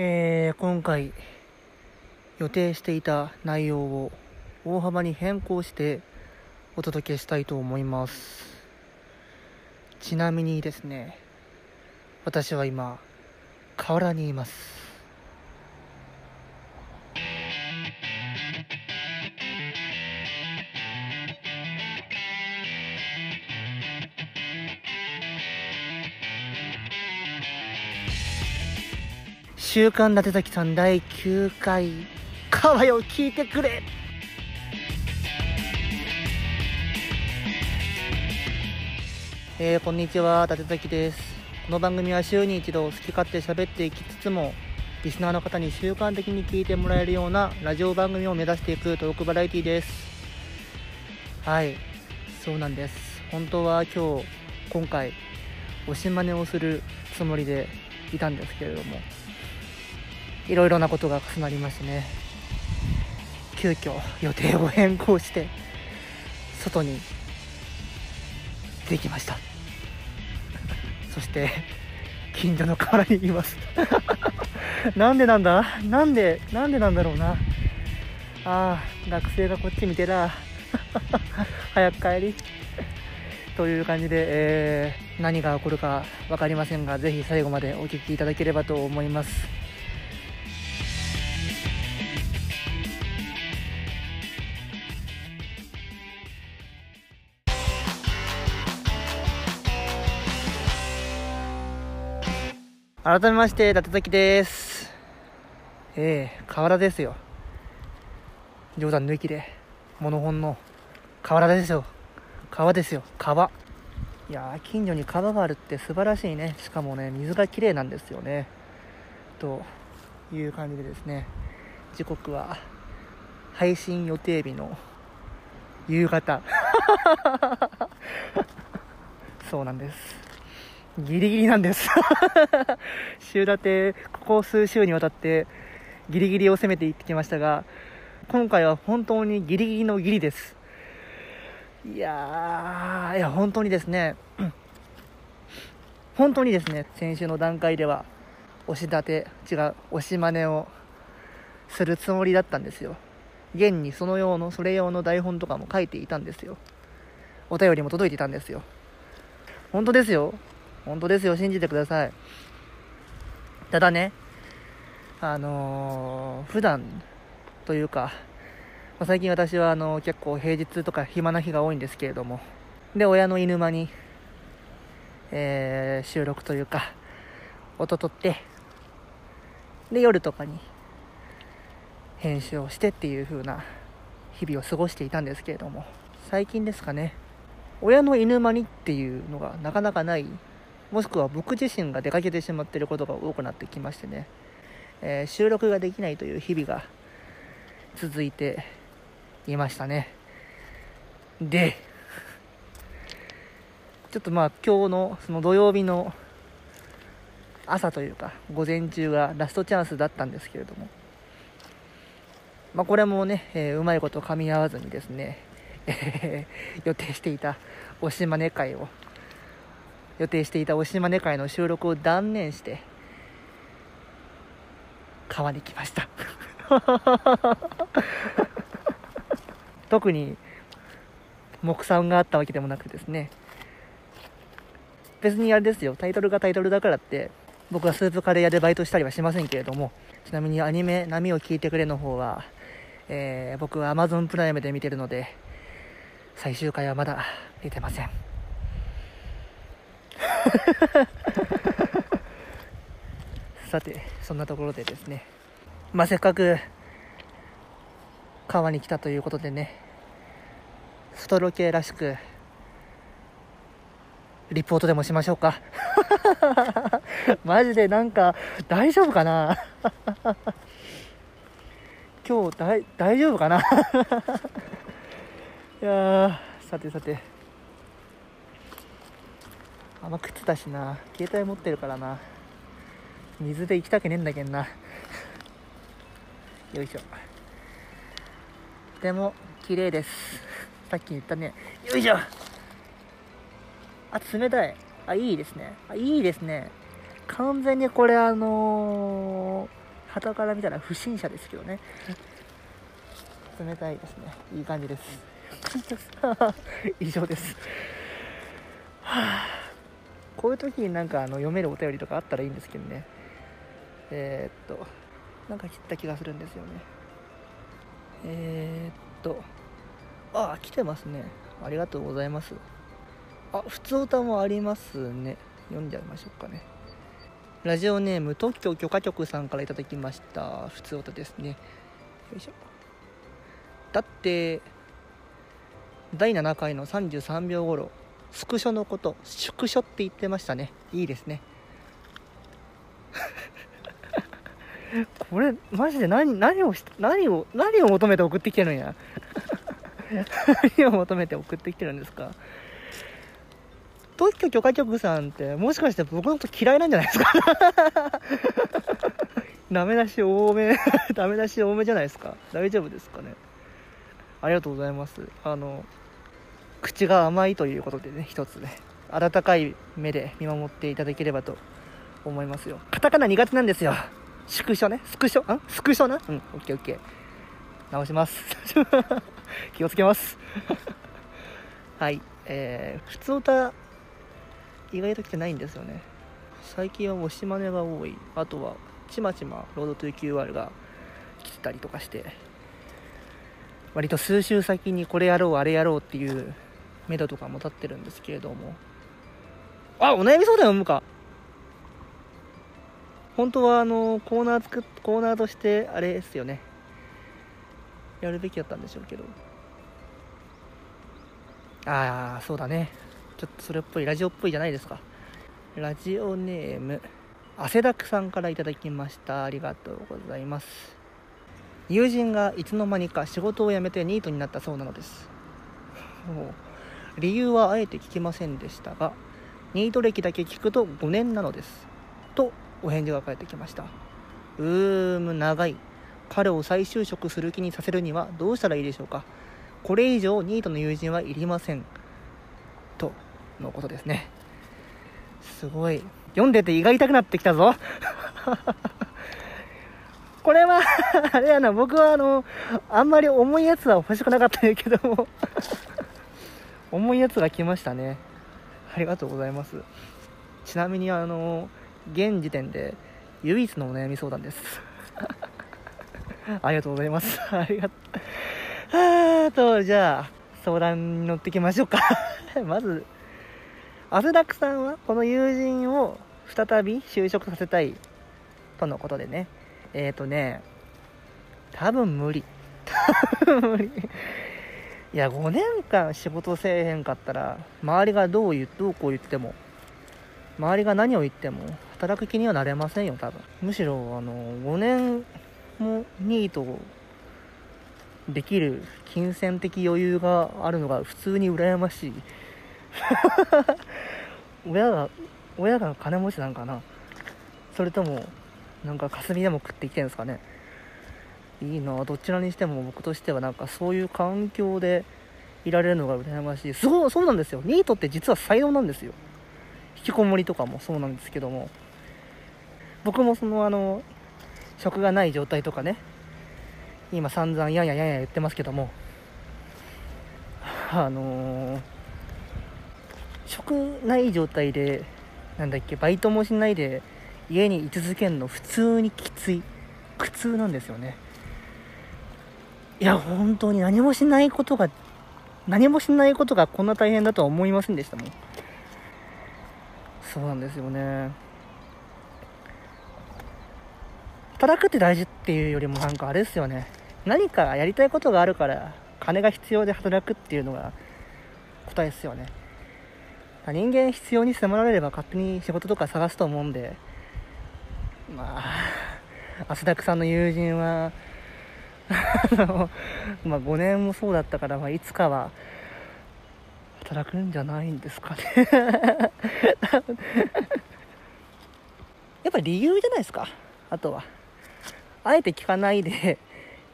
えー、今回予定していた内容を大幅に変更してお届けしたいと思います。ちなみにですね私は今河原にいます。週刊伊達崎さん第9回「川よ聞いてくれ!」えー、こんにちは。伊達崎です。この番組は週に一度好き勝手喋っていきつつもリスナーの方に習慣的に聞いてもらえるようなラジオ番組を目指していくトークバラエティです。はい。そうなんです。本当は今日今回おしまねをするつもりでいたんですけれども。いろいろなことが重なりましてね。急遽予定を変更して外にできました。そして近所の河原にいます。なんでなんだ？なんでなんでなんだろうな。ああ学生がこっち見てら 早く帰り。という感じで、えー、何が起こるか分かりませんがぜひ最後までお聴きいただければと思います。改めまして、伊達崎です。ええー、河原ですよ。冗談抜きで、モノホンの河原ですよ。川ですよ。川。いや近所に川があるって素晴らしいね。しかもね、水が綺麗なんですよね。という感じでですね、時刻は配信予定日の夕方。そうなんです。ギリギリなんです 週立て、ここ数週にわたってギリギリを攻めていってきましたが、今回は本当にギリギリのギリです。いやー、いや、本当にですね、本当にですね、先週の段階では、押し立て、違う、押し真似をするつもりだったんですよ。現にその用の、それ用の台本とかも書いていたんですよ。お便りも届いていたんですよ。本当ですよ。本当ですよ、信じてください。ただね、あのー、普段というか、まあ、最近私はあの結構平日とか暇な日が多いんですけれども、で、親の犬間に、えー、収録というか、音取って、で、夜とかに編集をしてっていう風な日々を過ごしていたんですけれども、最近ですかね、親の犬間にっていうのがなかなかないもしくは僕自身が出かけてしまっていることが多くなってきましてね、えー、収録ができないという日々が続いていましたね。で、ちょっとまあ今日のその土曜日の朝というか午前中がラストチャンスだったんですけれども、まあ、これもね、えー、うまいこと噛み合わずにですね、えー、予定していたおしまね会を予定していたおしまね会の収録を断念して川に来ました。特に目算があったわけでもなくですね。別にあれですよ。タイトルがタイトルだからって僕はスープカレー屋でバイトしたりはしませんけれどもちなみにアニメ「波を聞いてくれ」の方は、えー、僕は Amazon プライムで見てるので最終回はまだ出てません。さて、そんなところでですね、まあ、せっかく川に来たということでね、ストロ系らしく、リポートでもしましょうか。マジでなんか、大丈夫かな？今日大、大丈夫かな？いやーさてさて。あんま靴だしな。携帯持ってるからな。水で行きたくねえんだけんな。よいしょ。でも綺麗です。さっき言ったね。よいしょ。あ冷たい。あいいですね。あいいですね。完全にこれあの旗から見たら不審者ですけどね。冷たいですね。いい感じです。以上です。はあこういう時になんかあの読めるお便りとかあったらいいんですけどね。えー、っとなんか切った気がするんですよね。えー、っとああ来てますね。ありがとうございます。あ普通歌もありますね。読んじゃいましょうかね。ラジオネーム特許許可局さんから頂きました。普通歌ですね。よいしょ。だって第7回の33秒頃スクショのこと縮小って言ってましたね。いいですね。これマジで何何を何を何を求めて送ってきてるんや。何を求めて送ってきてるんですか。特許許可局さんってもしかして僕のこと嫌いなんじゃないですか。ダメ出し多めダメ出し多めじゃないですか。大丈夫ですかね。ありがとうございます。あの口が甘いということでね一つね温かい目で見守っていただければと思いますよ。カタカナ苦手なんですよ。縮小ね？スクショ？んスクショな？うんオッケーオッケー。直します。気をつけます。はい。えー、普通歌意外と来てないんですよね。最近はもう島根が多い。あとはちまちまロードトゥ QR が来てたりとかして。割と数週先にこれやろうあれやろうっていう目処とかも立ってるんですけれども。あお悩み相談読むか。本当はあのコーナー作っコーナーとしてあれですよね。やるべきだったんでしょうけど。ああそうだね。ちょっとそれっぽいラジオっぽいじゃないですか。ラジオネーム汗だくさんから頂きました。ありがとうございます。友人がいつの間にか仕事を辞めてニートになったそうなのです。理由はあえて聞きませんでしたがニート歴だけ聞くと5年なのですとお返事が返ってきました。うーむ長い。彼を再就職する気にさせるにはどうしたらいいでしょうか。これ以上ニートの友人はいりません。とのことですね。すごい。読んでて胃が痛くなってきたぞ。これはあれやな。僕はあのあんまり重いやつは欲しくなかったんやけども。重いやつが来ましたね。ありがとうございます。ちなみにあの現時点で唯一のお悩み相談です。ありがとうございます。ありがとう。あとじゃあ相談に乗ってきましょうか。まずアスダックさんはこの友人を再び就職させたいとのことでね。えっ、ー、とね多分無理。多分無理。いや5年間仕事せえへんかったら周りがどう言どうこう言っても周りが何を言っても働く気にはなれませんよ多分。むしろあの5年もニートできる金銭的余裕があるのが普通に羨ましい。親が親が金持ちなんかな。それともなんか霞でも食ってきてるんですかね。いいなどちらにしても僕としてはなんかそういう環境でいられるのが羨ましい。すごいそうなんですよ。ニートって実は才能なんですよ。引きこもりとかもそうなんですけども。僕もそのあの職がない状態とかね。今散々やんややんや言ってますけども。あのー、職ない状態でなんだっけバイトもしないで家に居続けるの普通にきつい。苦痛なんですよね。いや本当に何もしないことが何もしないことがこんな大変だとは思いませんでしたもん。そうなんですよね。働くって大事っていうよりもなんかあれですよね。何かやりたいことがあるから金が必要で働くっていうのが答えですよね。人間必要に迫られれば勝手に仕事とか探すと思うんで。まあ汗だくさんの友人は まあ5年もそうだったから、まあ、いつかは働くんじゃないんですかね。やっぱ理由じゃないですかあとは。あえて聞かないで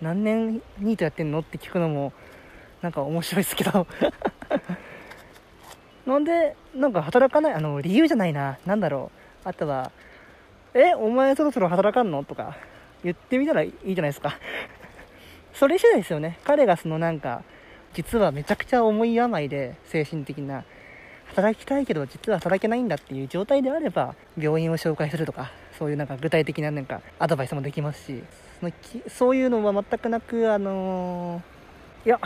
何年ニートやってんのって聞くのもなんか面白いですけど。なんでなんか働かないあの理由じゃないな。何だろう。あとはえお前そろそろ働かんの？とか言ってみたらいいじゃないですか。それ次第ですよね。彼がそのなんか実はめちゃくちゃ重い病で精神的な働きたいけど実は働けないんだっていう状態であれば病院を紹介するとかそういうなんか具体的ななんかアドバイスもできますしそのそういうのは全くなくあのー、いや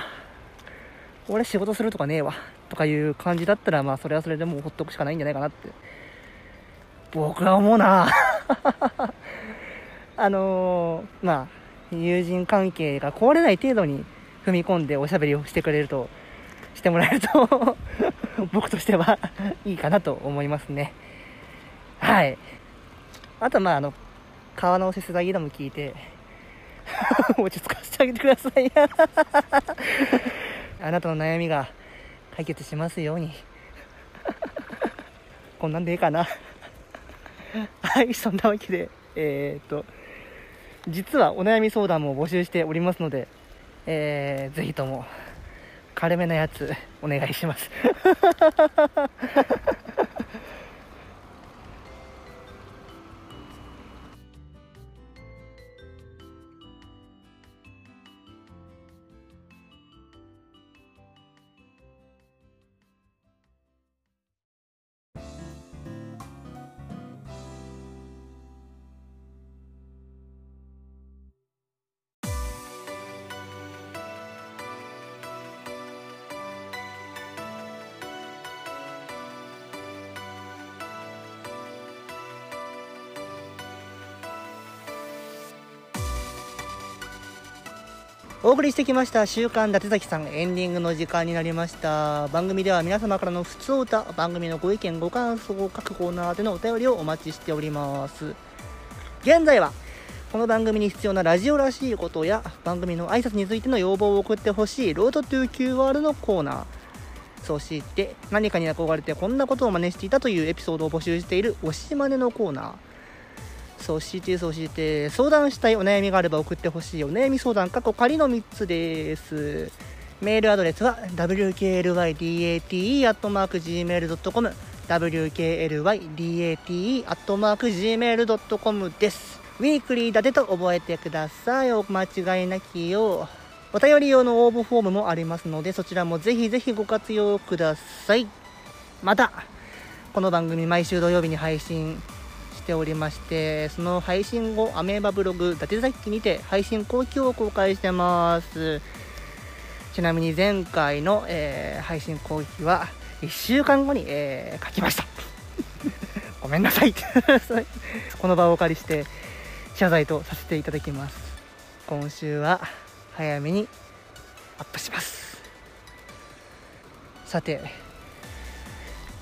俺仕事するとかねえわとかいう感じだったらまあそれはそれでもうほっとくしかないんじゃないかなって。僕は思うな あのー、まあ友人関係が壊れない程度に踏み込んでおしゃべりをしてくれるとしてもらえると 僕としてはいいかなと思いますね。はい。あとまああの川のせせらぎでも聞いて 落ち着かせてあげてください。あなたの悩みが解決しますように。こんなんでいいかな。はいそんなわけでえー、っと実はお悩み相談も募集しておりますので、えー、ぜひとも軽めなやつお願いします。お送りしてきました週刊伊達崎さんエンディングの時間になりました。番組では皆様からの普通歌番組のご意見ご感想を各コーナーでのお便りをお待ちしております。現在はこの番組に必要なラジオらしいことや番組の挨拶についての要望を送ってほしいロードトゥー QR のコーナー。そして何かに憧れてこんなことを真似していたというエピソードを募集しているおしまねのコーナー。そしてそして相談したいお悩みがあれば送ってほしいお悩み相談過去仮の3つです。メールアドレスは wklydate.gmail.com wklydate.gmail.com ですウィークリーだてと覚えてください。お間違いなきよう。お便り用の応募フォームもありますのでそちらもぜひぜひご活用ください。またこの番組毎週土曜日に配信しておりましてその配信後アメーバブログ伊達崎にて配信後期を公開してます。ちなみに前回の、えー、配信後期は1週間後に、えー、書きました。ごめんなさい。この場をお借りして謝罪とさせていただきます。今週は早めにアップします。さて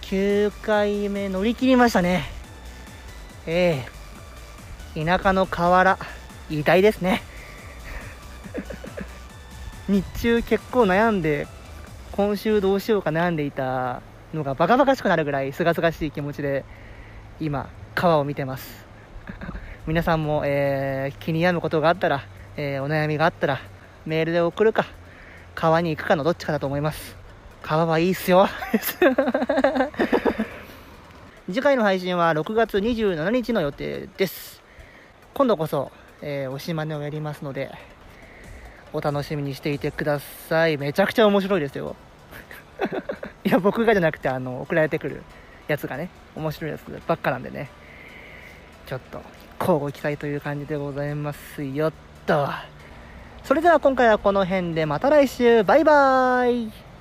9回目乗り切りましたね。ええ。田舎の河原痛いですね。日中結構悩んで今週どうしようか悩んでいたのがバカバカしくなるぐらいすがすがしい気持ちで今川を見てます。皆さんも、えー、気に病むことがあったら、えー、お悩みがあったらメールで送るか川に行くかのどっちかだと思います。川はいいっすよ。次回の配信は6月27日の予定です。今度こそ、えー、おしまねをやりますので、お楽しみにしていてください。めちゃくちゃ面白いですよ。いや、僕がじゃなくて、あの、送られてくるやつがね、面白いやつばっかなんでね、ちょっと、交互期待という感じでございますよっ、と。それでは今回はこの辺でまた来週バイバーイ